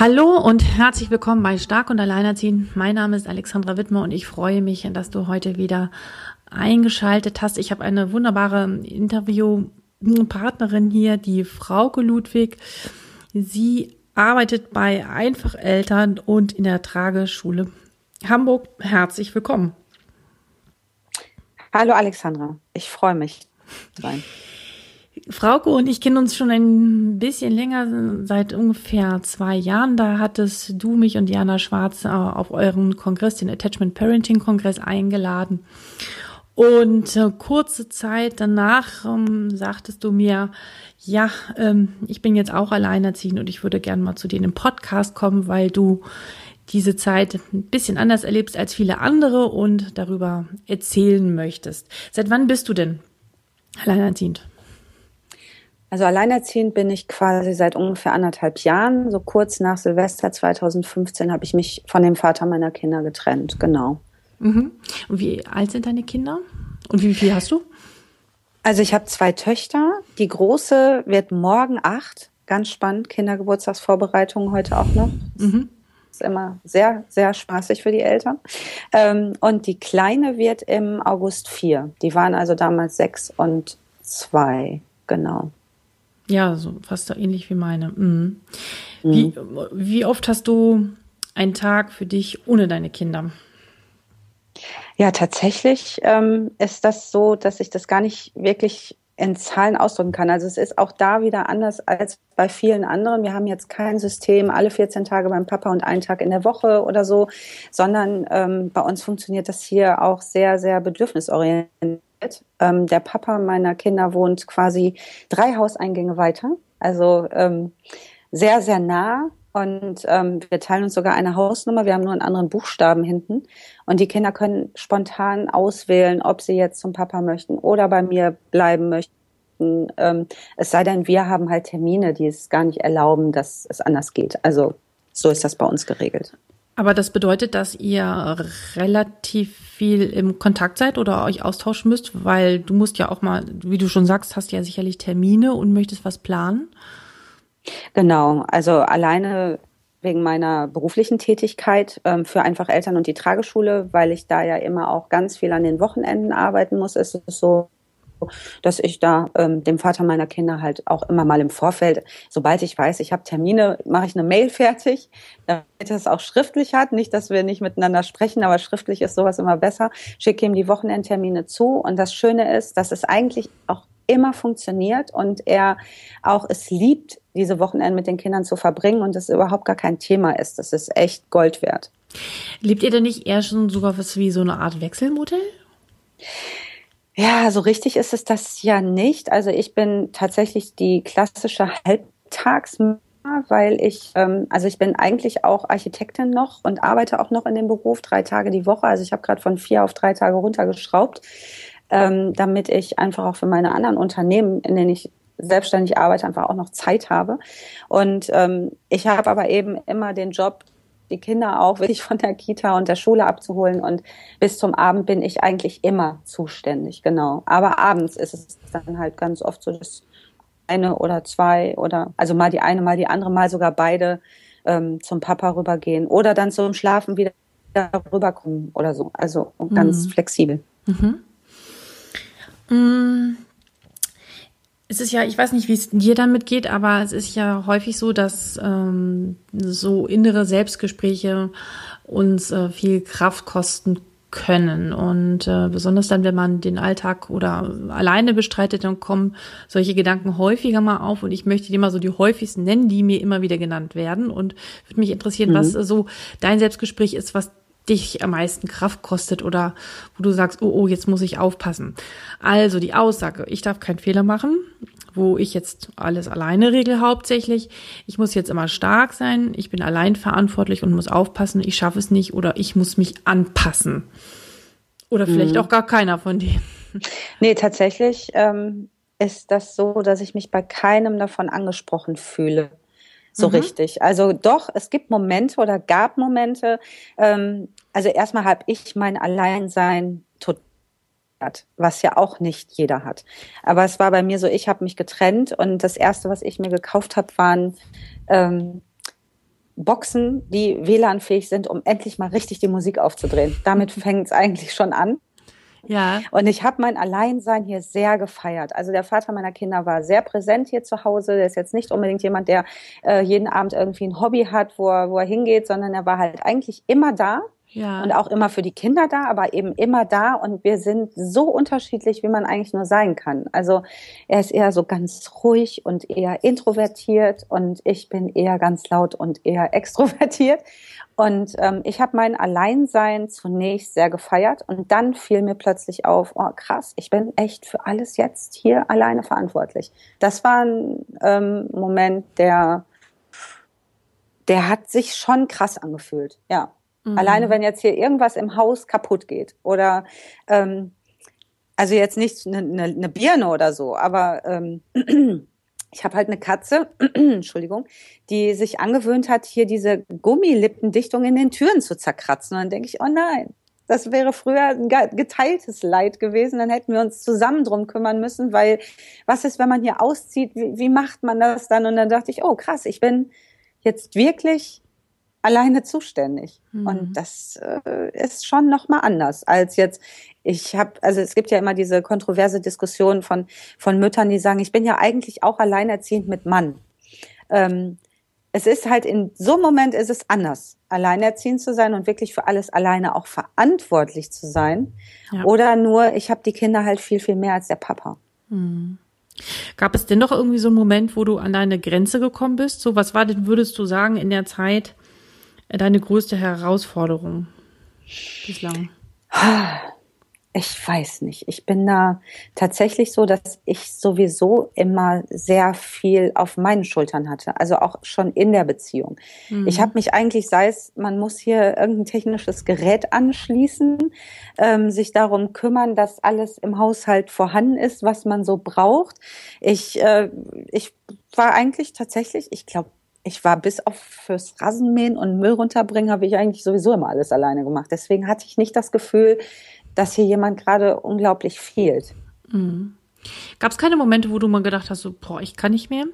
Hallo und herzlich willkommen bei Stark und Alleinerziehend. Mein Name ist Alexandra Wittmer und ich freue mich, dass du heute wieder eingeschaltet hast. Ich habe eine wunderbare Interviewpartnerin hier, die Frauke Ludwig. Sie arbeitet bei Einfacheltern und in der Trageschule Hamburg. Herzlich willkommen. Hallo Alexandra, ich freue mich. Rein. Frauke und ich kennen uns schon ein bisschen länger, seit ungefähr zwei Jahren. Da hattest du mich und Jana Schwarz äh, auf euren Kongress, den Attachment Parenting Kongress, eingeladen. Und äh, kurze Zeit danach ähm, sagtest du mir, ja, ähm, ich bin jetzt auch alleinerziehend und ich würde gerne mal zu dir in den Podcast kommen, weil du diese Zeit ein bisschen anders erlebst als viele andere und darüber erzählen möchtest. Seit wann bist du denn alleinerziehend? Also alleinerziehend bin ich quasi seit ungefähr anderthalb Jahren. So kurz nach Silvester 2015 habe ich mich von dem Vater meiner Kinder getrennt, genau. Mhm. Und wie alt sind deine Kinder? Und wie viel hast du? Also ich habe zwei Töchter. Die große wird morgen acht. Ganz spannend. Kindergeburtstagsvorbereitungen heute auch noch. Mhm. Ist immer sehr, sehr spaßig für die Eltern. Ähm, und die kleine wird im August vier. Die waren also damals sechs und zwei. Genau. Ja, so fast so ähnlich wie meine. Mhm. Mhm. Wie, wie oft hast du einen Tag für dich ohne deine Kinder? Ja, tatsächlich ähm, ist das so, dass ich das gar nicht wirklich in Zahlen ausdrücken kann. Also es ist auch da wieder anders als bei vielen anderen. Wir haben jetzt kein System, alle 14 Tage beim Papa und einen Tag in der Woche oder so, sondern ähm, bei uns funktioniert das hier auch sehr, sehr bedürfnisorientiert. Ähm, der Papa meiner Kinder wohnt quasi drei Hauseingänge weiter, also ähm, sehr, sehr nah. Und ähm, wir teilen uns sogar eine Hausnummer. Wir haben nur einen anderen Buchstaben hinten. Und die Kinder können spontan auswählen, ob sie jetzt zum Papa möchten oder bei mir bleiben möchten. Ähm, es sei denn, wir haben halt Termine, die es gar nicht erlauben, dass es anders geht. Also so ist das bei uns geregelt. Aber das bedeutet, dass ihr relativ viel im Kontakt seid oder euch austauschen müsst, weil du musst ja auch mal, wie du schon sagst, hast ja sicherlich Termine und möchtest was planen. Genau, also alleine wegen meiner beruflichen Tätigkeit ähm, für einfach Eltern und die Trageschule, weil ich da ja immer auch ganz viel an den Wochenenden arbeiten muss, ist es so, dass ich da ähm, dem Vater meiner Kinder halt auch immer mal im Vorfeld, sobald ich weiß, ich habe Termine, mache ich eine Mail fertig, damit er es auch schriftlich hat. Nicht, dass wir nicht miteinander sprechen, aber schriftlich ist sowas immer besser. Schicke ihm die Wochenendtermine zu. Und das Schöne ist, dass es eigentlich auch immer funktioniert und er auch es liebt, diese Wochenende mit den Kindern zu verbringen und es überhaupt gar kein Thema ist. Das ist echt Gold wert. Liebt ihr denn nicht eher schon sogar was wie so eine Art Wechselmodell? Ja, so richtig ist es das ja nicht. Also ich bin tatsächlich die klassische Halbtagsmama, weil ich, ähm, also ich bin eigentlich auch Architektin noch und arbeite auch noch in dem Beruf drei Tage die Woche. Also ich habe gerade von vier auf drei Tage runtergeschraubt, ähm, damit ich einfach auch für meine anderen Unternehmen, in denen ich selbstständig arbeite, einfach auch noch Zeit habe. Und ähm, ich habe aber eben immer den Job, die Kinder auch wirklich von der Kita und der Schule abzuholen. Und bis zum Abend bin ich eigentlich immer zuständig, genau. Aber abends ist es dann halt ganz oft so, dass eine oder zwei oder also mal die eine, mal die andere, mal sogar beide ähm, zum Papa rübergehen oder dann zum Schlafen wieder rüberkommen oder so. Also ganz mhm. flexibel. Mhm. Es ist ja, ich weiß nicht, wie es dir damit geht, aber es ist ja häufig so, dass ähm, so innere Selbstgespräche uns äh, viel Kraft kosten können. Und äh, besonders dann, wenn man den Alltag oder alleine bestreitet, dann kommen solche Gedanken häufiger mal auf. Und ich möchte dir mal so die häufigsten nennen, die mir immer wieder genannt werden. Und würde mich interessieren, mhm. was so dein Selbstgespräch ist, was dich am meisten Kraft kostet oder wo du sagst, oh, oh, jetzt muss ich aufpassen. Also die Aussage, ich darf keinen Fehler machen, wo ich jetzt alles alleine regel hauptsächlich. Ich muss jetzt immer stark sein, ich bin allein verantwortlich und muss aufpassen, ich schaffe es nicht oder ich muss mich anpassen. Oder vielleicht mhm. auch gar keiner von denen. Nee, tatsächlich ähm, ist das so, dass ich mich bei keinem davon angesprochen fühle. So mhm. richtig. Also doch, es gibt Momente oder gab Momente. Ähm, also erstmal habe ich mein Alleinsein total hat, was ja auch nicht jeder hat. Aber es war bei mir so, ich habe mich getrennt und das erste, was ich mir gekauft habe, waren ähm, Boxen, die WLAN-fähig sind, um endlich mal richtig die Musik aufzudrehen. Damit fängt es eigentlich schon an. Ja. Und ich habe mein Alleinsein hier sehr gefeiert. Also der Vater meiner Kinder war sehr präsent hier zu Hause. Der ist jetzt nicht unbedingt jemand, der äh, jeden Abend irgendwie ein Hobby hat, wo er, wo er hingeht, sondern er war halt eigentlich immer da ja. Und auch immer für die Kinder da, aber eben immer da. Und wir sind so unterschiedlich, wie man eigentlich nur sein kann. Also er ist eher so ganz ruhig und eher introvertiert und ich bin eher ganz laut und eher extrovertiert. Und ähm, ich habe mein Alleinsein zunächst sehr gefeiert und dann fiel mir plötzlich auf, oh krass, ich bin echt für alles jetzt hier alleine verantwortlich. Das war ein ähm, Moment, der, der hat sich schon krass angefühlt, ja. Mhm. Alleine wenn jetzt hier irgendwas im Haus kaputt geht oder ähm, also jetzt nicht eine, eine, eine Birne oder so, aber ähm, ich habe halt eine Katze, Entschuldigung, die sich angewöhnt hat, hier diese Gummilippendichtung in den Türen zu zerkratzen. Und dann denke ich, oh nein, das wäre früher ein geteiltes Leid gewesen. Dann hätten wir uns zusammen drum kümmern müssen, weil was ist, wenn man hier auszieht? Wie, wie macht man das dann? Und dann dachte ich, oh krass, ich bin jetzt wirklich alleine zuständig. Mhm. Und das äh, ist schon nochmal anders als jetzt. Ich habe, also es gibt ja immer diese kontroverse Diskussion von von Müttern, die sagen, ich bin ja eigentlich auch alleinerziehend mit Mann. Ähm, es ist halt in so einem Moment ist es anders, alleinerziehend zu sein und wirklich für alles alleine auch verantwortlich zu sein. Ja. Oder nur, ich habe die Kinder halt viel, viel mehr als der Papa. Mhm. Gab es denn noch irgendwie so einen Moment, wo du an deine Grenze gekommen bist? So, was war denn, würdest du sagen, in der Zeit, deine größte Herausforderung bislang? Ich weiß nicht. Ich bin da tatsächlich so, dass ich sowieso immer sehr viel auf meinen Schultern hatte. Also auch schon in der Beziehung. Mhm. Ich habe mich eigentlich, sei es, man muss hier irgendein technisches Gerät anschließen, ähm, sich darum kümmern, dass alles im Haushalt vorhanden ist, was man so braucht. Ich, äh, ich war eigentlich tatsächlich, ich glaube, ich war bis auf fürs Rasenmähen und Müll runterbringen, habe ich eigentlich sowieso immer alles alleine gemacht. Deswegen hatte ich nicht das Gefühl, dass hier jemand gerade unglaublich fehlt. Mhm. Gab es keine Momente, wo du mal gedacht hast, so, boah, ich kann nicht mehr?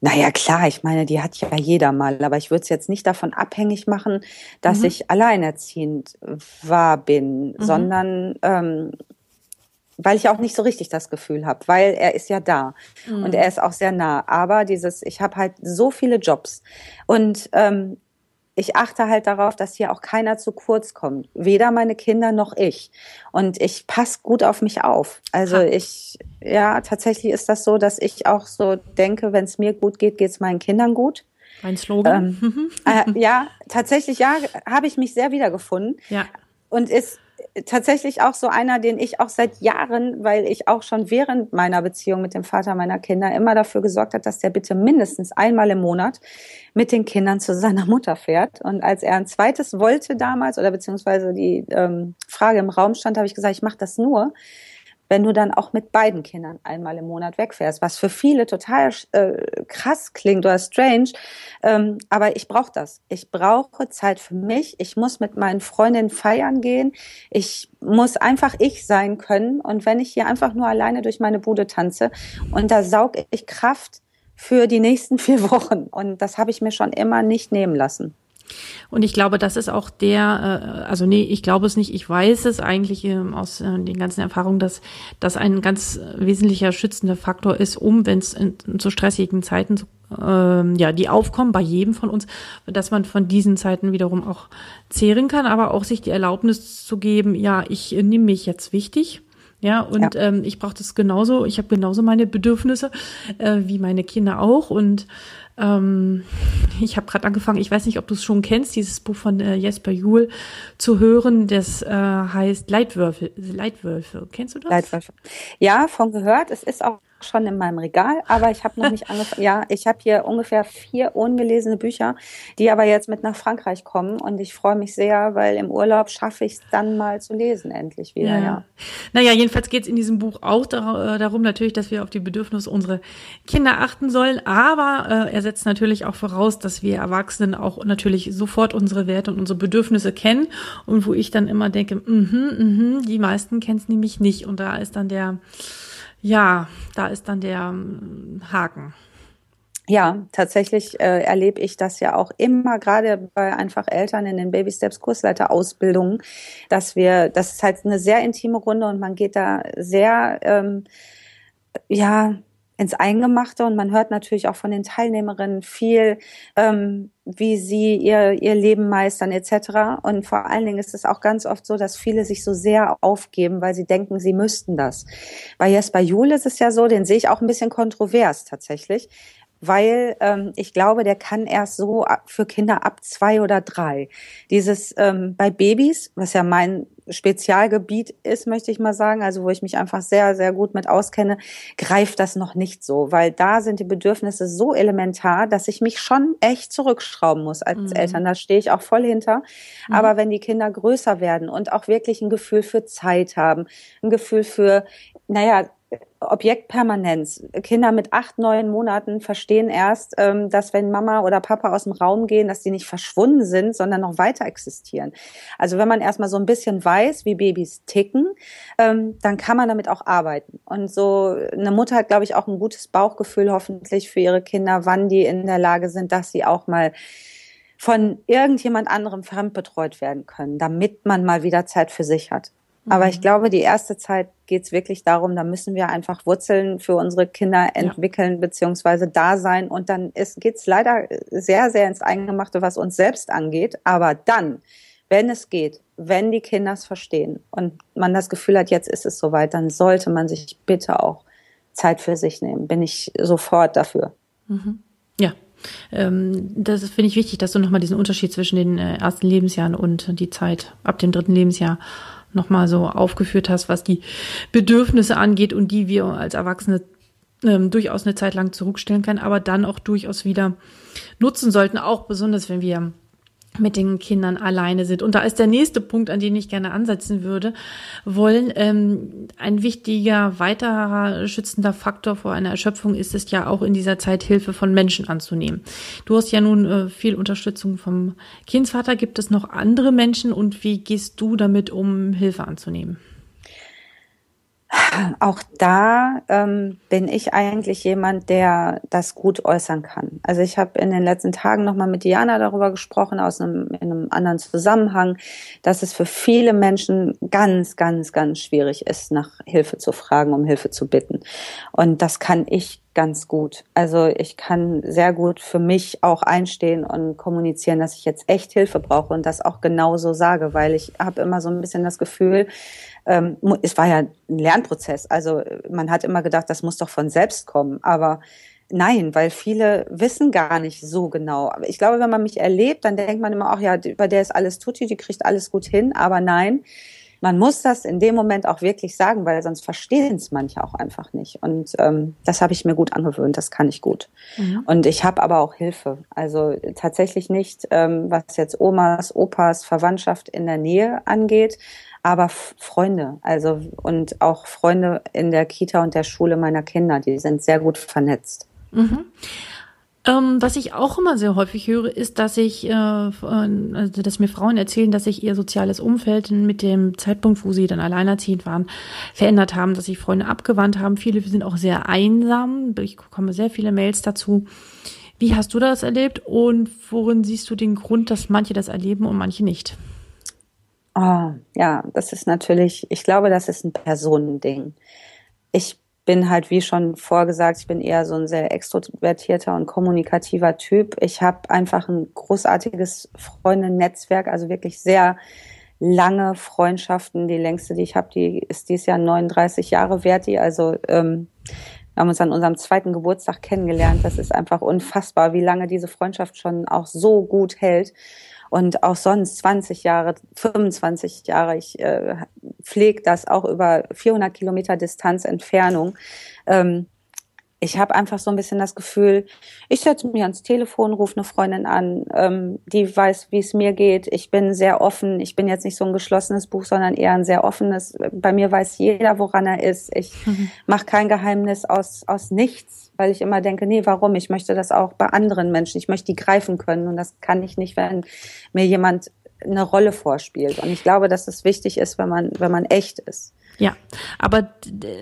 Naja, klar, ich meine, die hat ja jeder mal, aber ich würde es jetzt nicht davon abhängig machen, dass mhm. ich alleinerziehend war bin, mhm. sondern ähm, weil ich auch nicht so richtig das Gefühl habe, weil er ist ja da mhm. und er ist auch sehr nah. Aber dieses, ich habe halt so viele Jobs und ähm, ich achte halt darauf, dass hier auch keiner zu kurz kommt, weder meine Kinder noch ich. Und ich passe gut auf mich auf. Also ich, ja, tatsächlich ist das so, dass ich auch so denke, wenn es mir gut geht, geht es meinen Kindern gut. Ein Slogan. Ähm, äh, ja, tatsächlich, ja, habe ich mich sehr wiedergefunden. Ja. Und ist tatsächlich auch so einer, den ich auch seit Jahren, weil ich auch schon während meiner Beziehung mit dem Vater meiner Kinder immer dafür gesorgt hat, dass der bitte mindestens einmal im Monat mit den Kindern zu seiner Mutter fährt. Und als er ein zweites wollte damals oder beziehungsweise die ähm, Frage im Raum stand, habe ich gesagt, ich mache das nur, wenn du dann auch mit beiden Kindern einmal im Monat wegfährst, was für viele total äh, krass klingt oder strange, ähm, aber ich brauche das. Ich brauche Zeit für mich. Ich muss mit meinen Freundinnen feiern gehen. Ich muss einfach ich sein können. Und wenn ich hier einfach nur alleine durch meine Bude tanze und da saug ich Kraft für die nächsten vier Wochen. Und das habe ich mir schon immer nicht nehmen lassen. Und ich glaube, das ist auch der, äh, also nee, ich glaube es nicht, ich weiß es eigentlich ähm, aus äh, den ganzen Erfahrungen, dass das ein ganz wesentlicher schützender Faktor ist, um, wenn es zu stressigen Zeiten ähm, ja, die aufkommen bei jedem von uns, dass man von diesen Zeiten wiederum auch zehren kann, aber auch sich die Erlaubnis zu geben, ja, ich nehme mich jetzt wichtig. Ja, und ja. Ähm, ich brauche das genauso, ich habe genauso meine Bedürfnisse äh, wie meine Kinder auch. Und ähm, ich habe gerade angefangen, ich weiß nicht, ob du es schon kennst, dieses Buch von äh, Jesper Juhl zu hören, das äh, heißt Leitwürfel, Leitwölfe. Kennst du das? Leitwölfe. Ja, von gehört. Es ist auch schon in meinem Regal, aber ich habe noch nicht angefangen. Ja, ich habe hier ungefähr vier ungelesene Bücher, die aber jetzt mit nach Frankreich kommen und ich freue mich sehr, weil im Urlaub schaffe ich es dann mal zu lesen, endlich wieder. Ja. ja. Naja, jedenfalls geht es in diesem Buch auch äh, darum natürlich, dass wir auf die Bedürfnisse unserer Kinder achten sollen, aber äh, er setzt natürlich auch voraus, dass wir Erwachsenen auch natürlich sofort unsere Werte und unsere Bedürfnisse kennen und wo ich dann immer denke, mhm, mhm, die meisten kennen es nämlich nicht und da ist dann der ja, da ist dann der ähm, Haken. Ja, tatsächlich äh, erlebe ich das ja auch immer gerade bei einfach Eltern in den Baby Steps Kursleiterausbildungen, dass wir, das ist halt eine sehr intime Runde und man geht da sehr, ähm, ja, ins Eingemachte und man hört natürlich auch von den Teilnehmerinnen viel, ähm, wie sie ihr, ihr Leben meistern etc. Und vor allen Dingen ist es auch ganz oft so, dass viele sich so sehr aufgeben, weil sie denken, sie müssten das. Bei Jesper Juhl ist es ja so, den sehe ich auch ein bisschen kontrovers tatsächlich, weil ähm, ich glaube, der kann erst so für Kinder ab zwei oder drei. Dieses ähm, bei Babys, was ja mein Spezialgebiet ist, möchte ich mal sagen, also wo ich mich einfach sehr, sehr gut mit auskenne, greift das noch nicht so, weil da sind die Bedürfnisse so elementar, dass ich mich schon echt zurückschrauben muss als mhm. Eltern. Da stehe ich auch voll hinter. Mhm. Aber wenn die Kinder größer werden und auch wirklich ein Gefühl für Zeit haben, ein Gefühl für, naja, Objektpermanenz. Kinder mit acht, neun Monaten verstehen erst, ähm, dass wenn Mama oder Papa aus dem Raum gehen, dass die nicht verschwunden sind, sondern noch weiter existieren. Also wenn man erstmal so ein bisschen weiß, wie Babys ticken, ähm, dann kann man damit auch arbeiten. Und so eine Mutter hat, glaube ich, auch ein gutes Bauchgefühl hoffentlich für ihre Kinder, wann die in der Lage sind, dass sie auch mal von irgendjemand anderem fremdbetreut werden können, damit man mal wieder Zeit für sich hat. Aber ich mhm. glaube, die erste Zeit geht es wirklich darum, da müssen wir einfach Wurzeln für unsere Kinder entwickeln ja. beziehungsweise da sein. Und dann geht es leider sehr, sehr ins Eingemachte, was uns selbst angeht. Aber dann, wenn es geht, wenn die Kinder es verstehen und man das Gefühl hat, jetzt ist es soweit, dann sollte man sich bitte auch Zeit für sich nehmen. Bin ich sofort dafür. Mhm. Ja, ähm, das finde ich wichtig, dass du nochmal diesen Unterschied zwischen den äh, ersten Lebensjahren und die Zeit ab dem dritten Lebensjahr nochmal so aufgeführt hast, was die Bedürfnisse angeht und die wir als Erwachsene ähm, durchaus eine Zeit lang zurückstellen können, aber dann auch durchaus wieder nutzen sollten, auch besonders wenn wir mit den Kindern alleine sind. Und da ist der nächste Punkt, an den ich gerne ansetzen würde, wollen. Ähm, ein wichtiger weiterer schützender Faktor vor einer Erschöpfung ist es ja auch in dieser Zeit Hilfe von Menschen anzunehmen. Du hast ja nun äh, viel Unterstützung vom Kindsvater. Gibt es noch andere Menschen und wie gehst du damit um, Hilfe anzunehmen? Auch da ähm, bin ich eigentlich jemand, der das gut äußern kann. Also ich habe in den letzten Tagen nochmal mit Diana darüber gesprochen, aus einem, in einem anderen Zusammenhang, dass es für viele Menschen ganz, ganz, ganz schwierig ist, nach Hilfe zu fragen, um Hilfe zu bitten. Und das kann ich ganz gut. Also ich kann sehr gut für mich auch einstehen und kommunizieren, dass ich jetzt echt Hilfe brauche und das auch genauso sage, weil ich habe immer so ein bisschen das Gefühl, ähm, es war ja ein Lernprozess. Also man hat immer gedacht, das muss doch von selbst kommen. Aber nein, weil viele wissen gar nicht so genau. Aber ich glaube, wenn man mich erlebt, dann denkt man immer auch, ja, bei der ist alles tutti, die kriegt alles gut hin. Aber nein, man muss das in dem Moment auch wirklich sagen, weil sonst verstehen es manche auch einfach nicht. Und ähm, das habe ich mir gut angewöhnt, das kann ich gut. Mhm. Und ich habe aber auch Hilfe. Also tatsächlich nicht, ähm, was jetzt Omas, Opas, Verwandtschaft in der Nähe angeht, aber Freunde, also und auch Freunde in der Kita und der Schule meiner Kinder, die sind sehr gut vernetzt. Mhm. Ähm, was ich auch immer sehr häufig höre, ist, dass ich, äh, also dass mir Frauen erzählen, dass sich ihr soziales Umfeld mit dem Zeitpunkt, wo sie dann alleinerziehend waren, verändert haben, dass sich Freunde abgewandt haben. Viele sind auch sehr einsam. Ich bekomme sehr viele Mails dazu. Wie hast du das erlebt und worin siehst du den Grund, dass manche das erleben und manche nicht? Oh, ja, das ist natürlich, ich glaube, das ist ein Personending. Ich bin halt, wie schon vorgesagt, ich bin eher so ein sehr extrovertierter und kommunikativer Typ. Ich habe einfach ein großartiges Freundennetzwerk, also wirklich sehr lange Freundschaften. Die längste, die ich habe, die ist dieses Jahr 39 Jahre wert. Die also ähm, wir haben uns an unserem zweiten Geburtstag kennengelernt. Das ist einfach unfassbar, wie lange diese Freundschaft schon auch so gut hält und auch sonst 20 Jahre, 25 Jahre. Ich äh, pflege das auch über 400 Kilometer Distanz Entfernung. Ähm, ich habe einfach so ein bisschen das Gefühl, ich setze mich ans Telefon, rufe eine Freundin an, ähm, die weiß, wie es mir geht. Ich bin sehr offen. Ich bin jetzt nicht so ein geschlossenes Buch, sondern eher ein sehr offenes. Bei mir weiß jeder, woran er ist. Ich mhm. mache kein Geheimnis aus, aus nichts, weil ich immer denke, nee, warum? Ich möchte das auch bei anderen Menschen. Ich möchte die greifen können. Und das kann ich nicht, wenn mir jemand eine Rolle vorspielt. Und ich glaube, dass es wichtig ist, wenn man, wenn man echt ist. Ja, aber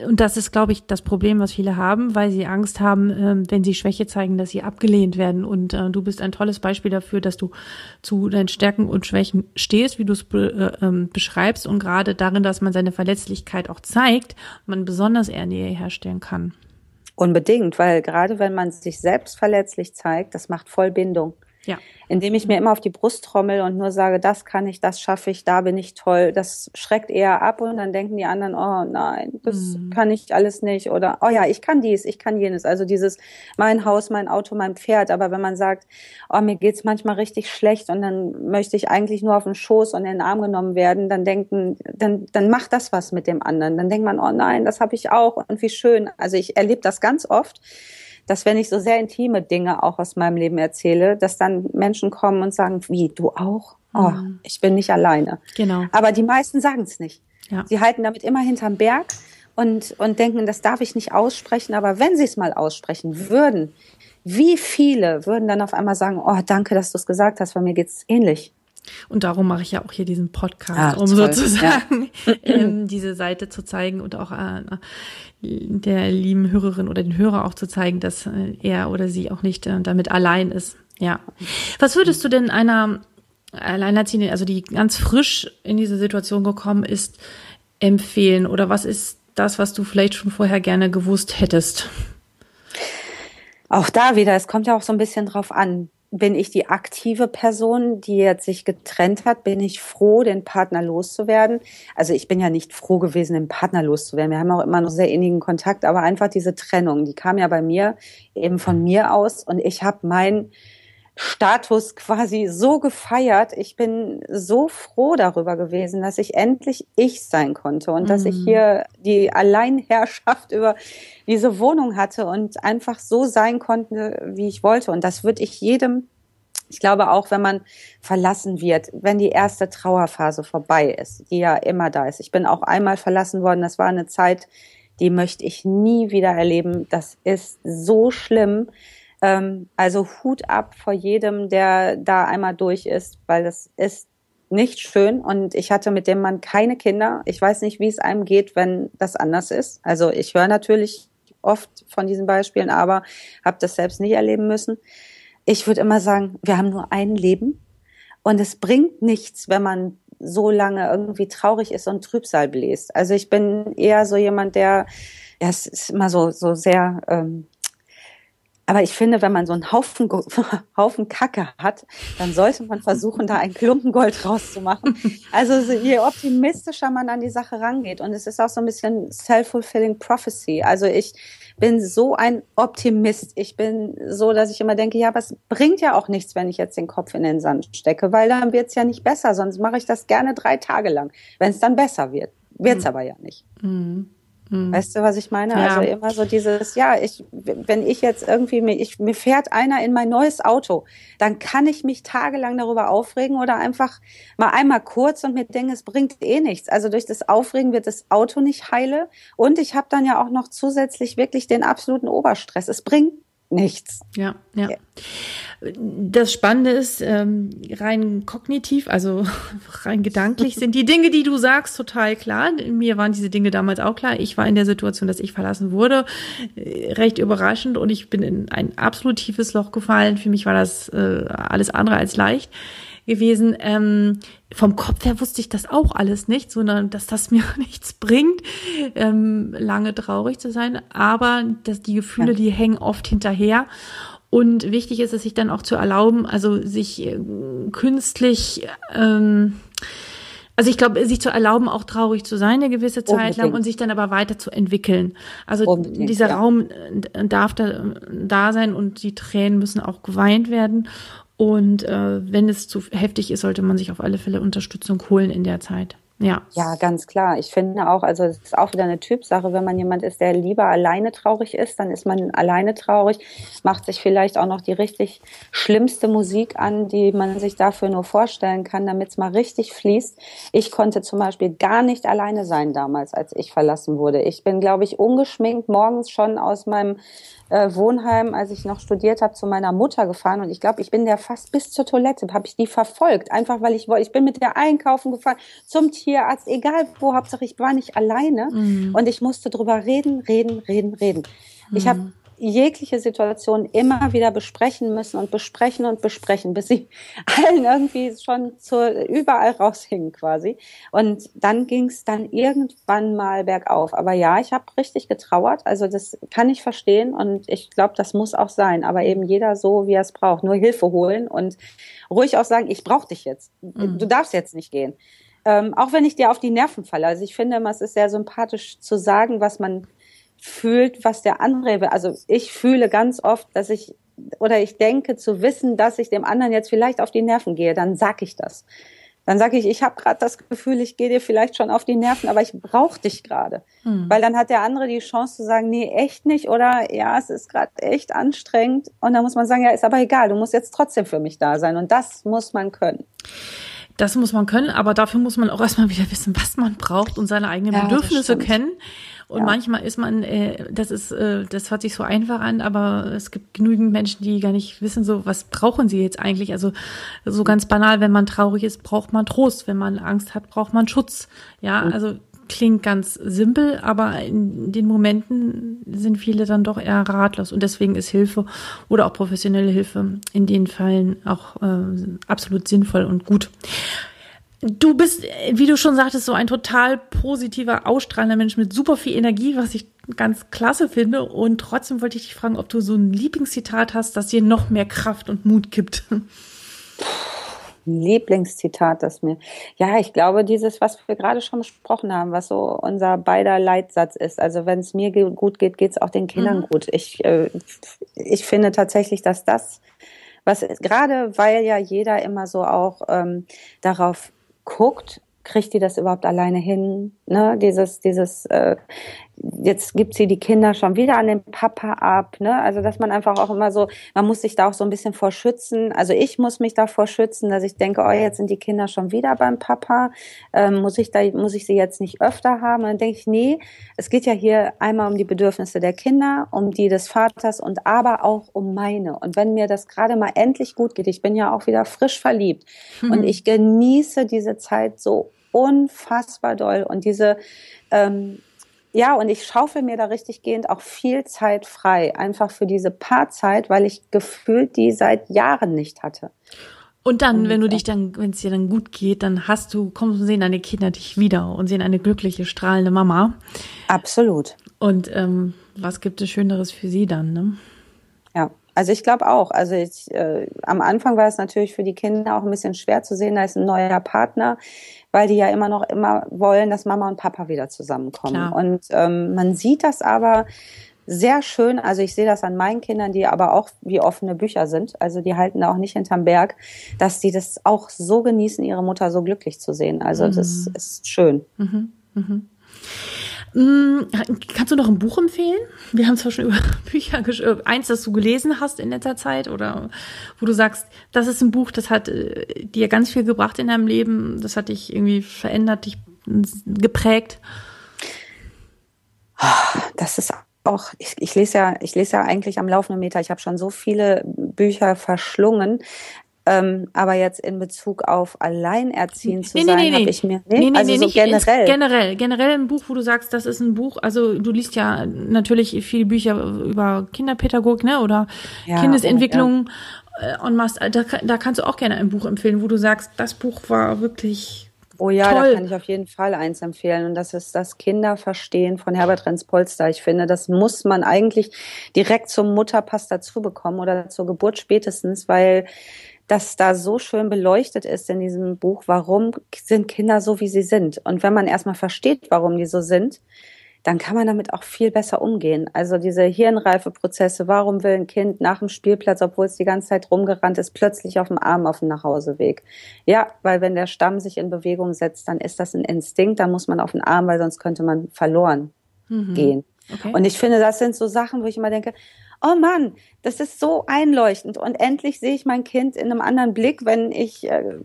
und das ist, glaube ich, das Problem, was viele haben, weil sie Angst haben, ähm, wenn sie Schwäche zeigen, dass sie abgelehnt werden. Und äh, du bist ein tolles Beispiel dafür, dass du zu deinen Stärken und Schwächen stehst, wie du es äh, ähm, beschreibst und gerade darin, dass man seine Verletzlichkeit auch zeigt, man besonders eher Nähe herstellen kann. Unbedingt, weil gerade wenn man sich selbst verletzlich zeigt, das macht voll Bindung. Ja. Indem ich mir immer auf die Brust trommel und nur sage, das kann ich, das schaffe ich, da bin ich toll. Das schreckt eher ab und dann denken die anderen, oh nein, das mhm. kann ich alles nicht oder oh ja, ich kann dies, ich kann jenes. Also dieses mein Haus, mein Auto, mein Pferd. Aber wenn man sagt, oh mir geht's manchmal richtig schlecht und dann möchte ich eigentlich nur auf den Schoß und in den Arm genommen werden, dann denken, dann dann macht das was mit dem anderen. Dann denkt man, oh nein, das habe ich auch und wie schön. Also ich erlebe das ganz oft dass wenn ich so sehr intime Dinge auch aus meinem Leben erzähle, dass dann Menschen kommen und sagen, wie, du auch? Oh, mhm. ich bin nicht alleine. Genau. Aber die meisten sagen es nicht. Ja. Sie halten damit immer hinterm Berg und, und denken, das darf ich nicht aussprechen. Aber wenn sie es mal aussprechen würden, wie viele würden dann auf einmal sagen, oh, danke, dass du es gesagt hast, weil mir geht's ähnlich. Und darum mache ich ja auch hier diesen Podcast, Ach, um toll. sozusagen ja. ähm, diese Seite zu zeigen und auch äh, der lieben Hörerin oder den Hörer auch zu zeigen, dass äh, er oder sie auch nicht äh, damit allein ist. Ja. Was würdest du denn einer Alleinerziehenden, also die ganz frisch in diese Situation gekommen ist, empfehlen? Oder was ist das, was du vielleicht schon vorher gerne gewusst hättest? Auch da wieder, es kommt ja auch so ein bisschen drauf an bin ich die aktive Person, die jetzt sich getrennt hat, bin ich froh, den Partner loszuwerden. Also ich bin ja nicht froh gewesen, den Partner loszuwerden. Wir haben auch immer noch sehr innigen Kontakt, aber einfach diese Trennung, die kam ja bei mir eben von mir aus und ich habe mein Status quasi so gefeiert. Ich bin so froh darüber gewesen, dass ich endlich ich sein konnte und mhm. dass ich mhm. hier die Alleinherrschaft über diese Wohnung hatte und einfach so sein konnte, wie ich wollte. Und das würde ich jedem, ich glaube auch, wenn man verlassen wird, wenn die erste Trauerphase vorbei ist, die ja immer da ist. Ich bin auch einmal verlassen worden. Das war eine Zeit, die möchte ich nie wieder erleben. Das ist so schlimm ähm, also Hut ab vor jedem, der da einmal durch ist, weil das ist nicht schön und ich hatte mit dem Mann keine Kinder. Ich weiß nicht, wie es einem geht, wenn das anders ist. Also ich höre natürlich oft von diesen Beispielen, aber habe das selbst nicht erleben müssen. Ich würde immer sagen, wir haben nur ein Leben und es bringt nichts, wenn man so lange irgendwie traurig ist und Trübsal bläst. Also ich bin eher so jemand, der, ja, es ist immer so so sehr ähm, aber ich finde, wenn man so einen Haufen, Haufen Kacke hat, dann sollte man versuchen, da ein Klumpen Gold rauszumachen. Also je optimistischer man an die Sache rangeht. Und es ist auch so ein bisschen self-fulfilling prophecy. Also ich bin so ein Optimist. Ich bin so, dass ich immer denke, ja, aber es bringt ja auch nichts, wenn ich jetzt den Kopf in den Sand stecke, weil dann wird's ja nicht besser. Sonst mache ich das gerne drei Tage lang. Wenn es dann besser wird. Wird's mhm. aber ja nicht. Mhm. Mhm. Weißt du, was ich meine? Ja. Also immer so dieses, ja, ich, wenn ich jetzt irgendwie, mir, ich, mir fährt einer in mein neues Auto, dann kann ich mich tagelang darüber aufregen oder einfach mal einmal kurz und mir denken, es bringt eh nichts. Also durch das Aufregen wird das Auto nicht heile und ich habe dann ja auch noch zusätzlich wirklich den absoluten Oberstress. Es bringt nichts. Ja, ja. Das Spannende ist, ähm, rein kognitiv, also rein gedanklich, sind die Dinge, die du sagst, total klar. Mir waren diese Dinge damals auch klar. Ich war in der Situation, dass ich verlassen wurde, äh, recht überraschend und ich bin in ein absolut tiefes Loch gefallen. Für mich war das äh, alles andere als leicht gewesen. Ähm, vom Kopf her wusste ich das auch alles nicht, sondern dass das mir nichts bringt, ähm, lange traurig zu sein. Aber dass die Gefühle, ja. die hängen oft hinterher. Und wichtig ist es, sich dann auch zu erlauben, also sich äh, künstlich ähm, also ich glaube, sich zu erlauben, auch traurig zu sein eine gewisse Zeit Unbedingt. lang und sich dann aber weiter zu entwickeln. Also Unbedingt, dieser ja. Raum äh, darf da, da sein und die Tränen müssen auch geweint werden. Und äh, wenn es zu heftig ist, sollte man sich auf alle Fälle Unterstützung holen in der Zeit. Ja. Ja, ganz klar. Ich finde auch, also es ist auch wieder eine Typsache, wenn man jemand ist, der lieber alleine traurig ist, dann ist man alleine traurig, macht sich vielleicht auch noch die richtig schlimmste Musik an, die man sich dafür nur vorstellen kann, damit es mal richtig fließt. Ich konnte zum Beispiel gar nicht alleine sein damals, als ich verlassen wurde. Ich bin, glaube ich, ungeschminkt morgens schon aus meinem äh, Wohnheim, als ich noch studiert habe, zu meiner Mutter gefahren und ich glaube, ich bin der fast bis zur Toilette, habe ich die verfolgt, einfach weil ich wollte, ich bin mit der einkaufen gefahren, zum Tierarzt, egal wo, Hauptsache ich war nicht alleine mhm. und ich musste drüber reden, reden, reden, reden. Mhm. Ich habe jegliche Situation immer wieder besprechen müssen und besprechen und besprechen, bis sie allen irgendwie schon zur, überall raushingen quasi. Und dann ging es dann irgendwann mal bergauf. Aber ja, ich habe richtig getrauert. Also das kann ich verstehen und ich glaube, das muss auch sein. Aber eben jeder so, wie er es braucht. Nur Hilfe holen und ruhig auch sagen, ich brauche dich jetzt. Mhm. Du darfst jetzt nicht gehen. Ähm, auch wenn ich dir auf die Nerven falle. Also ich finde, es ist sehr sympathisch zu sagen, was man fühlt, was der andere will. Also ich fühle ganz oft, dass ich oder ich denke zu wissen, dass ich dem anderen jetzt vielleicht auf die Nerven gehe, dann sag ich das. Dann sage ich, ich habe gerade das Gefühl, ich gehe dir vielleicht schon auf die Nerven, aber ich brauche dich gerade. Hm. Weil dann hat der andere die Chance zu sagen, nee, echt nicht oder ja, es ist gerade echt anstrengend. Und dann muss man sagen, ja, ist aber egal, du musst jetzt trotzdem für mich da sein. Und das muss man können. Das muss man können, aber dafür muss man auch erstmal wieder wissen, was man braucht und seine eigenen ja, Bedürfnisse kennen. Und ja. manchmal ist man, äh, das ist, äh, das hört sich so einfach an, aber es gibt genügend Menschen, die gar nicht wissen, so was brauchen sie jetzt eigentlich. Also so ganz banal, wenn man traurig ist, braucht man Trost. Wenn man Angst hat, braucht man Schutz. Ja, mhm. also klingt ganz simpel, aber in den Momenten sind viele dann doch eher ratlos und deswegen ist Hilfe oder auch professionelle Hilfe in den Fällen auch äh, absolut sinnvoll und gut. Du bist, wie du schon sagtest, so ein total positiver, ausstrahlender Mensch mit super viel Energie, was ich ganz klasse finde. Und trotzdem wollte ich dich fragen, ob du so ein Lieblingszitat hast, das dir noch mehr Kraft und Mut gibt. Lieblingszitat, das mir, ja, ich glaube, dieses, was wir gerade schon besprochen haben, was so unser beider Leitsatz ist. Also wenn es mir gut geht, geht es auch den Kindern mhm. gut. Ich, äh, ich finde tatsächlich, dass das, was gerade weil ja jeder immer so auch ähm, darauf guckt, kriegt die das überhaupt alleine hin? Ne? Dieses, dieses, äh, jetzt gibt sie die Kinder schon wieder an den Papa ab, ne? Also dass man einfach auch immer so, man muss sich da auch so ein bisschen vor schützen. Also ich muss mich davor schützen, dass ich denke, oh, jetzt sind die Kinder schon wieder beim Papa, ähm, muss ich da, muss ich sie jetzt nicht öfter haben? Und dann denke ich, nee, es geht ja hier einmal um die Bedürfnisse der Kinder, um die des Vaters und aber auch um meine. Und wenn mir das gerade mal endlich gut geht, ich bin ja auch wieder frisch verliebt mhm. und ich genieße diese Zeit so unfassbar doll und diese ähm, ja, und ich schaufel mir da richtig gehend auch viel Zeit frei, einfach für diese Paarzeit, weil ich gefühlt die seit Jahren nicht hatte. Und dann, und, wenn du dich dann, wenn es dir dann gut geht, dann hast du, kommst und sehen deine Kinder dich wieder und sehen eine glückliche, strahlende Mama. Absolut. Und ähm, was gibt es Schöneres für sie dann, ne? Also ich glaube auch. Also ich, äh, am Anfang war es natürlich für die Kinder auch ein bisschen schwer zu sehen, da ist ein neuer Partner weil die ja immer noch immer wollen, dass Mama und Papa wieder zusammenkommen. Klar. Und ähm, man sieht das aber sehr schön. Also ich sehe das an meinen Kindern, die aber auch wie offene Bücher sind. Also die halten auch nicht hinterm Berg, dass die das auch so genießen, ihre Mutter so glücklich zu sehen. Also mhm. das ist schön. Mhm. Mhm. Kannst du noch ein Buch empfehlen? Wir haben zwar schon über Bücher gesprochen. Äh, eins, das du gelesen hast in letzter Zeit oder wo du sagst, das ist ein Buch, das hat äh, dir ganz viel gebracht in deinem Leben, das hat dich irgendwie verändert, dich geprägt. Das ist auch, ich, ich lese ja, ich lese ja eigentlich am laufenden Meter. Ich habe schon so viele Bücher verschlungen. Ähm, aber jetzt in Bezug auf alleinerziehend zu nee, sein, nee, nee, habe ich mir nee, nee, also nee, so generell generell generell ein Buch, wo du sagst, das ist ein Buch. Also du liest ja natürlich viele Bücher über Kinderpädagogik, ne, oder ja, Kindesentwicklung ja. und machst. Da, da kannst du auch gerne ein Buch empfehlen, wo du sagst, das Buch war wirklich Oh ja, Toll. da kann ich auf jeden Fall eins empfehlen. Und das ist das Kinderverstehen von Herbert Renz-Polster. Ich finde, das muss man eigentlich direkt zum Mutterpass dazu bekommen oder zur Geburt spätestens, weil das da so schön beleuchtet ist in diesem Buch, warum sind Kinder so, wie sie sind. Und wenn man erstmal versteht, warum die so sind, dann kann man damit auch viel besser umgehen. Also diese Hirnreifeprozesse, warum will ein Kind nach dem Spielplatz, obwohl es die ganze Zeit rumgerannt ist, plötzlich auf dem Arm auf dem Nachhauseweg? Ja, weil wenn der Stamm sich in Bewegung setzt, dann ist das ein Instinkt, da muss man auf den Arm, weil sonst könnte man verloren mhm. gehen. Okay. Und ich finde, das sind so Sachen, wo ich immer denke, oh Mann, das ist so einleuchtend und endlich sehe ich mein Kind in einem anderen Blick, wenn ich äh,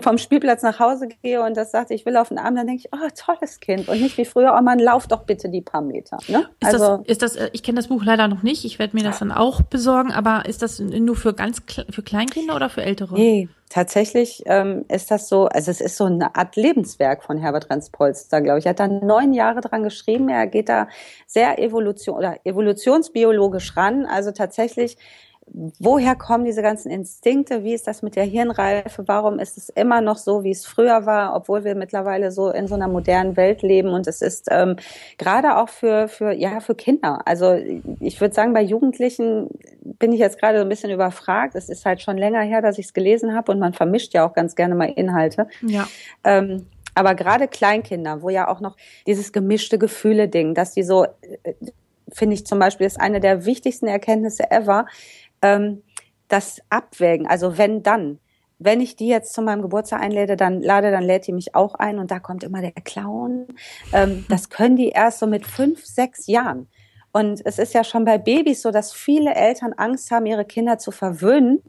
vom Spielplatz nach Hause gehe und das sagt, ich will auf den Arm, dann denke ich, oh, tolles Kind und nicht wie früher, oh Mann, lauf doch bitte die paar Meter. Ne? Ist, also, das, ist das, äh, ich kenne das Buch leider noch nicht, ich werde mir das dann auch besorgen, aber ist das nur für ganz, für Kleinkinder oder für Ältere? Nee, tatsächlich ähm, ist das so, also es ist so eine Art Lebenswerk von Herbert Renz-Polster, glaube ich. Er hat da neun Jahre dran geschrieben. Er geht da sehr evolution oder evolutionsbiologisch ran. Also tatsächlich woher kommen diese ganzen Instinkte? Wie ist das mit der Hirnreife? Warum ist es immer noch so, wie es früher war, obwohl wir mittlerweile so in so einer modernen Welt leben? Und es ist ähm, gerade auch für, für, ja, für Kinder. Also ich würde sagen, bei Jugendlichen bin ich jetzt gerade so ein bisschen überfragt. Es ist halt schon länger her, dass ich es gelesen habe und man vermischt ja auch ganz gerne mal Inhalte. Ja. Ähm, aber gerade Kleinkinder, wo ja auch noch dieses gemischte Gefühle-Ding, dass die so, äh, finde ich zum Beispiel, ist eine der wichtigsten Erkenntnisse ever, ähm, das Abwägen, also wenn dann, wenn ich die jetzt zu meinem Geburtstag einlade, dann lade, dann lädt die mich auch ein und da kommt immer der Clown. Ähm, das können die erst so mit fünf, sechs Jahren. Und es ist ja schon bei Babys so, dass viele Eltern Angst haben, ihre Kinder zu verwöhnen.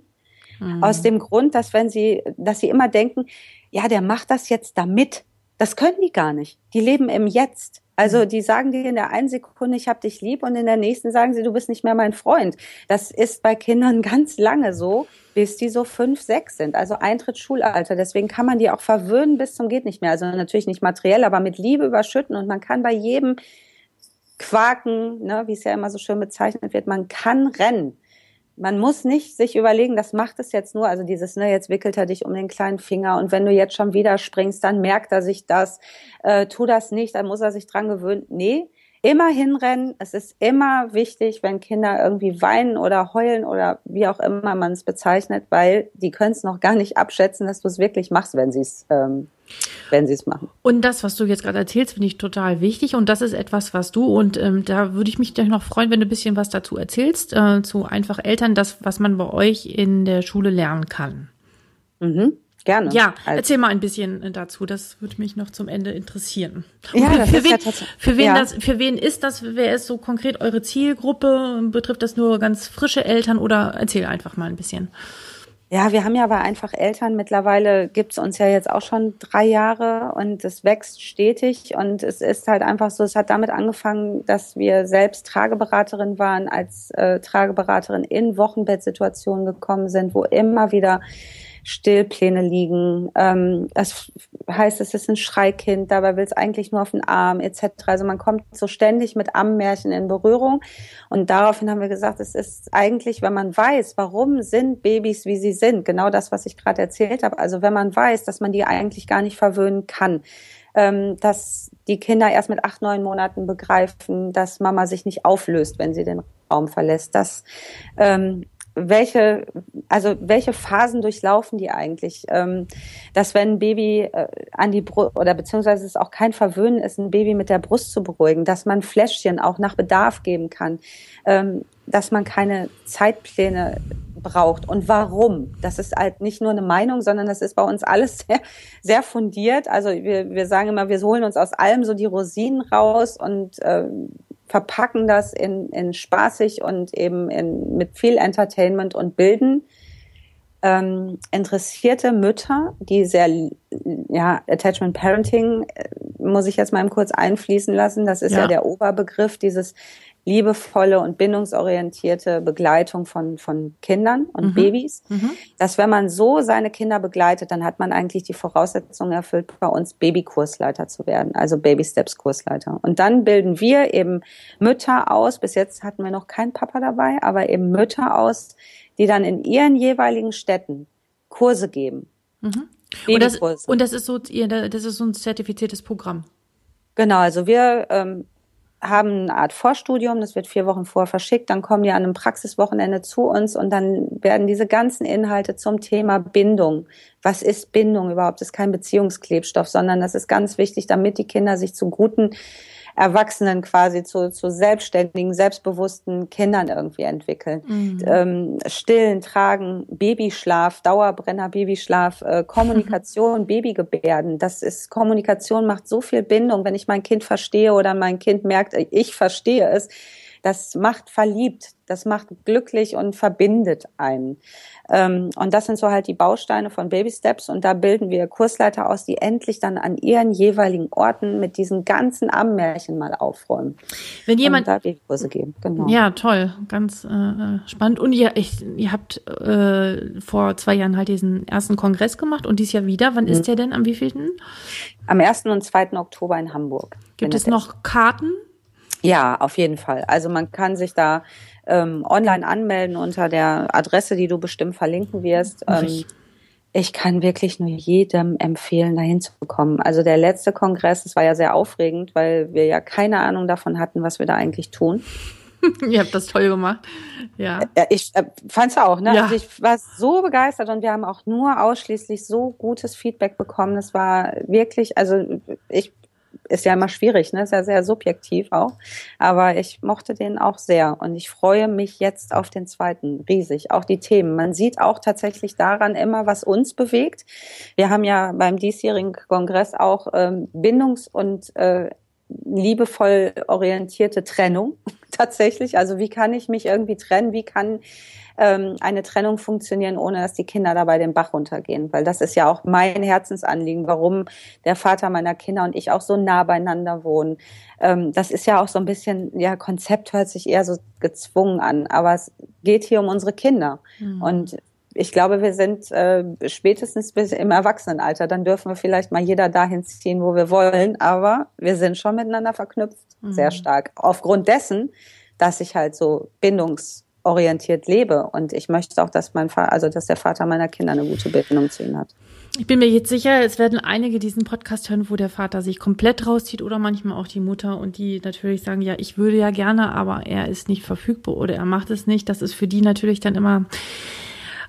Mhm. Aus dem Grund, dass wenn sie, dass sie immer denken, ja, der macht das jetzt damit. Das können die gar nicht. Die leben im Jetzt. Also die sagen dir in der einen Sekunde, ich habe dich lieb und in der nächsten sagen sie, du bist nicht mehr mein Freund. Das ist bei Kindern ganz lange so, bis die so fünf, sechs sind. Also Eintritt Schulalter. Deswegen kann man die auch verwöhnen bis zum geht nicht mehr. Also natürlich nicht materiell, aber mit Liebe überschütten und man kann bei jedem Quaken, ne, wie es ja immer so schön bezeichnet wird, man kann rennen man muss nicht sich überlegen, das macht es jetzt nur, also dieses, ne, jetzt wickelt er dich um den kleinen Finger und wenn du jetzt schon wieder springst, dann merkt er sich das, äh, tu das nicht, dann muss er sich dran gewöhnen. Nee, immer hinrennen. Es ist immer wichtig, wenn Kinder irgendwie weinen oder heulen oder wie auch immer man es bezeichnet, weil die können es noch gar nicht abschätzen, dass du es wirklich machst, wenn sie es ähm, wenn sie es machen. Und das, was du jetzt gerade erzählst, finde ich total wichtig. Und das ist etwas, was du, und ähm, da würde ich mich gleich noch freuen, wenn du ein bisschen was dazu erzählst, äh, zu einfach Eltern, das, was man bei euch in der Schule lernen kann. Mhm. Gerne. Ja, also. erzähl mal ein bisschen äh, dazu. Das würde mich noch zum Ende interessieren. ja, für, für, wen, ja für wen ja. das, für wen ist das? Wer ist so konkret eure Zielgruppe? Betrifft das nur ganz frische Eltern oder erzähl einfach mal ein bisschen. Ja, wir haben ja aber einfach Eltern. Mittlerweile gibt's uns ja jetzt auch schon drei Jahre und es wächst stetig. Und es ist halt einfach so, es hat damit angefangen, dass wir selbst Trageberaterin waren, als äh, Trageberaterin in Wochenbettsituationen gekommen sind, wo immer wieder Stillpläne liegen. Ähm, das heißt, es ist ein Schreikind, dabei will es eigentlich nur auf den Arm etc. Also man kommt so ständig mit Ammenmärchen in Berührung. Und daraufhin haben wir gesagt, es ist eigentlich, wenn man weiß, warum sind Babys, wie sie sind, genau das, was ich gerade erzählt habe. Also wenn man weiß, dass man die eigentlich gar nicht verwöhnen kann, ähm, dass die Kinder erst mit acht, neun Monaten begreifen, dass Mama sich nicht auflöst, wenn sie den Raum verlässt, dass ähm, welche, also welche Phasen durchlaufen die eigentlich? Ähm, dass wenn ein Baby äh, an die Brust oder beziehungsweise es auch kein Verwöhnen ist, ein Baby mit der Brust zu beruhigen, dass man Fläschchen auch nach Bedarf geben kann, ähm, dass man keine Zeitpläne braucht und warum. Das ist halt nicht nur eine Meinung, sondern das ist bei uns alles sehr, sehr fundiert. Also wir, wir sagen immer, wir holen uns aus allem so die Rosinen raus und äh, verpacken das in, in spaßig und eben in, mit viel Entertainment und Bilden. Ähm, interessierte Mütter, die sehr, ja, Attachment Parenting, äh, muss ich jetzt mal kurz einfließen lassen. Das ist ja, ja der Oberbegriff dieses liebevolle und bindungsorientierte Begleitung von, von Kindern und mhm. Babys, mhm. dass wenn man so seine Kinder begleitet, dann hat man eigentlich die Voraussetzung erfüllt, bei uns Babykursleiter zu werden, also Baby Steps Kursleiter. Und dann bilden wir eben Mütter aus, bis jetzt hatten wir noch keinen Papa dabei, aber eben Mütter aus, die dann in ihren jeweiligen Städten Kurse geben. Mhm. Und, das, und das ist so, das ist so ein zertifiziertes Programm. Genau, also wir ähm, haben eine Art Vorstudium, das wird vier Wochen vorher verschickt, dann kommen die an einem Praxiswochenende zu uns und dann werden diese ganzen Inhalte zum Thema Bindung. Was ist Bindung überhaupt? Das ist kein Beziehungsklebstoff, sondern das ist ganz wichtig, damit die Kinder sich zu guten Erwachsenen quasi zu, zu selbstständigen, selbstbewussten Kindern irgendwie entwickeln. Mhm. Ähm, stillen, tragen, Babyschlaf, Dauerbrenner, Babyschlaf, äh, Kommunikation, Babygebärden. Das ist, Kommunikation macht so viel Bindung, wenn ich mein Kind verstehe oder mein Kind merkt, ich verstehe es das macht verliebt, das macht glücklich und verbindet einen. Ähm, und das sind so halt die Bausteine von Baby Steps und da bilden wir Kursleiter aus, die endlich dann an ihren jeweiligen Orten mit diesen ganzen Ammärchen mal aufräumen. Wenn jemand und da Kurse geben, genau. Ja, toll, ganz äh, spannend. Und ihr, ich, ihr habt äh, vor zwei Jahren halt diesen ersten Kongress gemacht und dies Jahr wieder. Wann mhm. ist der denn? Am wievielten? Am 1. und 2. Oktober in Hamburg. Gibt es noch Karten? Ja, auf jeden Fall. Also man kann sich da ähm, online anmelden unter der Adresse, die du bestimmt verlinken wirst. Ähm, ich kann wirklich nur jedem empfehlen, dahin zu kommen. Also der letzte Kongress, das war ja sehr aufregend, weil wir ja keine Ahnung davon hatten, was wir da eigentlich tun. Ihr habt das toll gemacht. Ja. Ich äh, fand's auch, ne? Ja. Also ich war so begeistert und wir haben auch nur ausschließlich so gutes Feedback bekommen. Es war wirklich, also ich ist ja immer schwierig, ne? Ist ja sehr subjektiv auch. Aber ich mochte den auch sehr und ich freue mich jetzt auf den zweiten riesig. Auch die Themen. Man sieht auch tatsächlich daran immer, was uns bewegt. Wir haben ja beim diesjährigen Kongress auch ähm, Bindungs- und äh, liebevoll orientierte Trennung tatsächlich. Also wie kann ich mich irgendwie trennen? Wie kann ähm, eine Trennung funktionieren, ohne dass die Kinder dabei den Bach runtergehen. Weil das ist ja auch mein Herzensanliegen, warum der Vater meiner Kinder und ich auch so nah beieinander wohnen. Ähm, das ist ja auch so ein bisschen, ja, Konzept hört sich eher so gezwungen an, aber es geht hier um unsere Kinder. Mhm. Und ich glaube, wir sind äh, spätestens bis im Erwachsenenalter. Dann dürfen wir vielleicht mal jeder dahin ziehen, wo wir wollen. Aber wir sind schon miteinander verknüpft, mhm. sehr stark. Aufgrund dessen, dass ich halt so bindungs orientiert lebe. Und ich möchte auch, dass mein Vater, also dass der Vater meiner Kinder eine gute Bindung zu ihm hat. Ich bin mir jetzt sicher, es werden einige diesen Podcast hören, wo der Vater sich komplett rauszieht oder manchmal auch die Mutter und die natürlich sagen, ja, ich würde ja gerne, aber er ist nicht verfügbar oder er macht es nicht. Das ist für die natürlich dann immer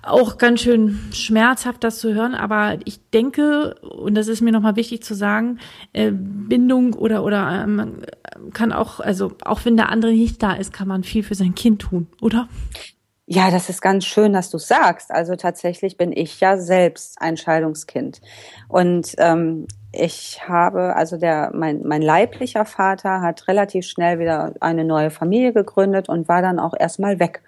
auch ganz schön schmerzhaft, das zu hören. Aber ich denke, und das ist mir nochmal wichtig zu sagen, äh, Bindung oder, oder ähm, kann auch, also auch wenn der andere nicht da ist, kann man viel für sein Kind tun, oder? Ja, das ist ganz schön, dass du sagst. Also tatsächlich bin ich ja selbst ein Scheidungskind. Und ähm, ich habe, also der, mein, mein leiblicher Vater hat relativ schnell wieder eine neue Familie gegründet und war dann auch erstmal weg.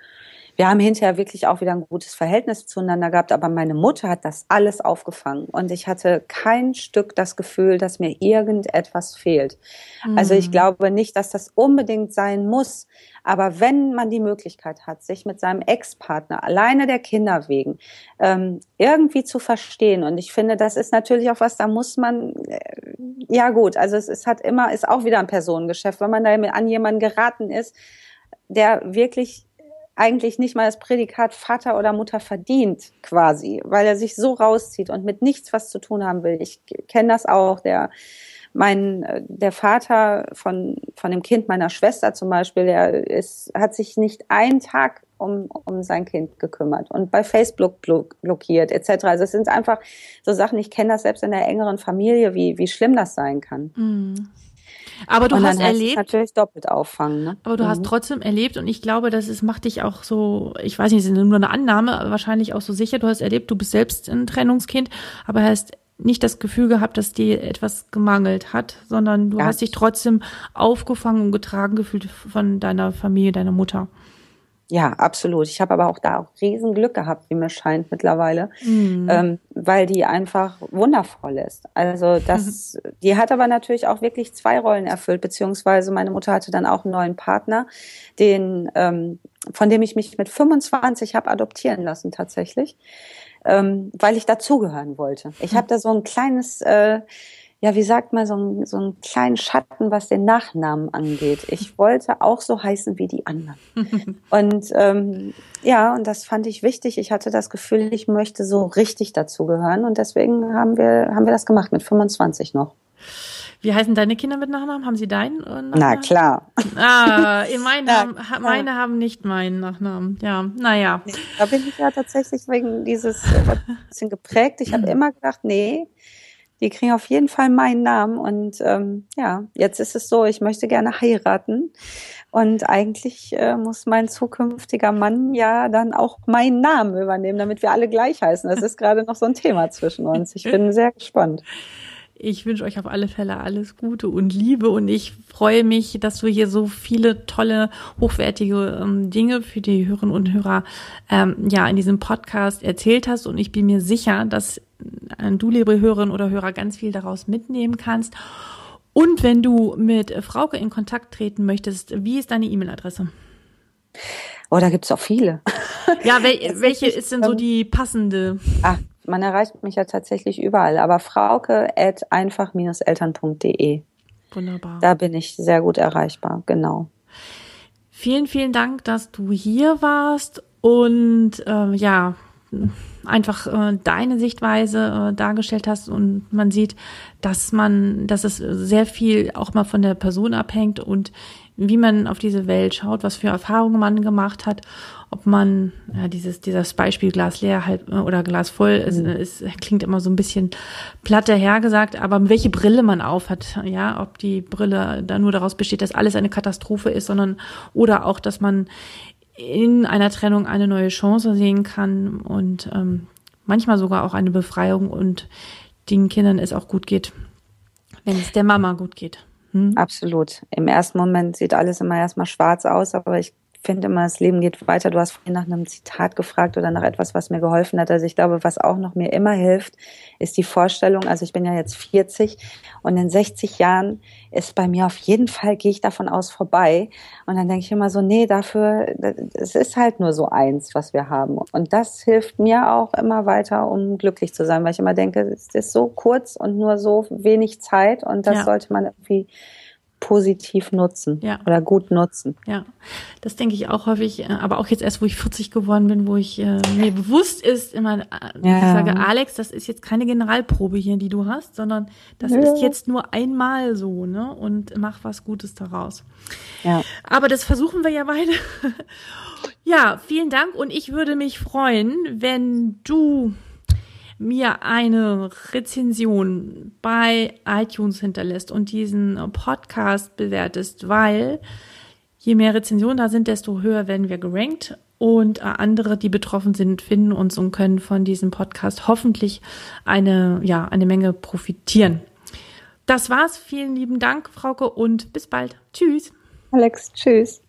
Wir haben hinterher wirklich auch wieder ein gutes Verhältnis zueinander gehabt, aber meine Mutter hat das alles aufgefangen und ich hatte kein Stück das Gefühl, dass mir irgendetwas fehlt. Mhm. Also ich mhm. glaube nicht, dass das unbedingt sein muss, aber wenn man die Möglichkeit hat, sich mit seinem Ex-Partner alleine der Kinder wegen ähm, irgendwie zu verstehen und ich finde, das ist natürlich auch was, da muss man äh, ja gut, also es, es hat immer ist auch wieder ein Personengeschäft, wenn man da an jemanden geraten ist, der wirklich eigentlich nicht mal das Prädikat Vater oder Mutter verdient, quasi, weil er sich so rauszieht und mit nichts was zu tun haben will. Ich kenne das auch, der mein der Vater von von dem Kind meiner Schwester zum Beispiel, der ist hat sich nicht einen Tag um um sein Kind gekümmert und bei Facebook blockiert etc. Also es sind einfach so Sachen. Ich kenne das selbst in der engeren Familie, wie wie schlimm das sein kann. Mhm. Aber du hast erlebt. natürlich doppelt auffangen, ne? Aber du mhm. hast trotzdem erlebt und ich glaube, das ist, macht dich auch so, ich weiß nicht, es ist nur eine Annahme, aber wahrscheinlich auch so sicher. Du hast erlebt, du bist selbst ein Trennungskind, aber hast nicht das Gefühl gehabt, dass dir etwas gemangelt hat, sondern du ja. hast dich trotzdem aufgefangen und getragen gefühlt von deiner Familie, deiner Mutter. Ja, absolut. Ich habe aber auch da auch riesen Glück gehabt, wie mir scheint mittlerweile, mhm. ähm, weil die einfach wundervoll ist. Also das, mhm. die hat aber natürlich auch wirklich zwei Rollen erfüllt, beziehungsweise meine Mutter hatte dann auch einen neuen Partner, den, ähm, von dem ich mich mit 25 habe adoptieren lassen tatsächlich, ähm, weil ich dazugehören wollte. Ich mhm. habe da so ein kleines äh, ja, wie sagt man, so, ein, so einen kleinen Schatten, was den Nachnamen angeht. Ich wollte auch so heißen wie die anderen. und ähm, ja, und das fand ich wichtig. Ich hatte das Gefühl, ich möchte so richtig dazugehören. Und deswegen haben wir, haben wir das gemacht mit 25 noch. Wie heißen deine Kinder mit Nachnamen? Haben sie deinen? Nachnamen? Na klar. Ah, meine, Na, haben, meine haben nicht meinen Nachnamen. Ja, naja. Da bin ich ja tatsächlich wegen dieses äh, bisschen geprägt. Ich habe immer gedacht, nee, die kriegen auf jeden Fall meinen Namen. Und ähm, ja, jetzt ist es so, ich möchte gerne heiraten. Und eigentlich äh, muss mein zukünftiger Mann ja dann auch meinen Namen übernehmen, damit wir alle gleich heißen. Das ist gerade noch so ein Thema zwischen uns. Ich bin sehr gespannt. Ich wünsche euch auf alle Fälle alles Gute und Liebe und ich freue mich, dass du hier so viele tolle, hochwertige ähm, Dinge für die Hörerinnen und Hörer ähm, ja in diesem Podcast erzählt hast und ich bin mir sicher, dass du, liebe Hörerinnen oder Hörer, ganz viel daraus mitnehmen kannst. Und wenn du mit Frauke in Kontakt treten möchtest, wie ist deine E-Mail-Adresse? Oh, da gibt's auch viele. Ja, wel welche ist denn so die passende? Ah, man erreicht mich ja tatsächlich überall, aber frauke at einfach-eltern.de. Wunderbar. Da bin ich sehr gut erreichbar, genau. Vielen, vielen Dank, dass du hier warst und äh, ja, einfach äh, deine Sichtweise äh, dargestellt hast und man sieht, dass man, dass es sehr viel auch mal von der Person abhängt und wie man auf diese Welt schaut, was für Erfahrungen man gemacht hat, ob man ja, dieses dieses Beispiel Glas leer halt oder Glas voll es, es klingt immer so ein bisschen platt dahergesagt, aber welche Brille man aufhat, ja, ob die Brille da nur daraus besteht, dass alles eine Katastrophe ist, sondern oder auch, dass man in einer Trennung eine neue Chance sehen kann und ähm, manchmal sogar auch eine Befreiung und den Kindern es auch gut geht, wenn es der Mama gut geht. Hm? Absolut. Im ersten Moment sieht alles immer erstmal schwarz aus, aber ich finde immer, das Leben geht weiter. Du hast vorhin nach einem Zitat gefragt oder nach etwas, was mir geholfen hat. Also ich glaube, was auch noch mir immer hilft, ist die Vorstellung, also ich bin ja jetzt 40 und in 60 Jahren ist bei mir auf jeden Fall, gehe ich davon aus, vorbei. Und dann denke ich immer so, nee, dafür, es ist halt nur so eins, was wir haben. Und das hilft mir auch immer weiter, um glücklich zu sein, weil ich immer denke, es ist so kurz und nur so wenig Zeit und das ja. sollte man irgendwie positiv nutzen ja. oder gut nutzen. Ja, das denke ich auch häufig, äh, aber auch jetzt erst, wo ich 40 geworden bin, wo ich äh, mir bewusst ist, immer, äh, ja. ich sage, Alex, das ist jetzt keine Generalprobe hier, die du hast, sondern das ja. ist jetzt nur einmal so, ne? Und mach was Gutes daraus. Ja. Aber das versuchen wir ja beide. ja, vielen Dank und ich würde mich freuen, wenn du mir eine Rezension bei iTunes hinterlässt und diesen Podcast bewertest, weil je mehr Rezensionen da sind, desto höher werden wir gerankt und äh, andere, die betroffen sind, finden uns und können von diesem Podcast hoffentlich eine, ja, eine Menge profitieren. Das war's. Vielen lieben Dank, Frauke, und bis bald. Tschüss. Alex, tschüss.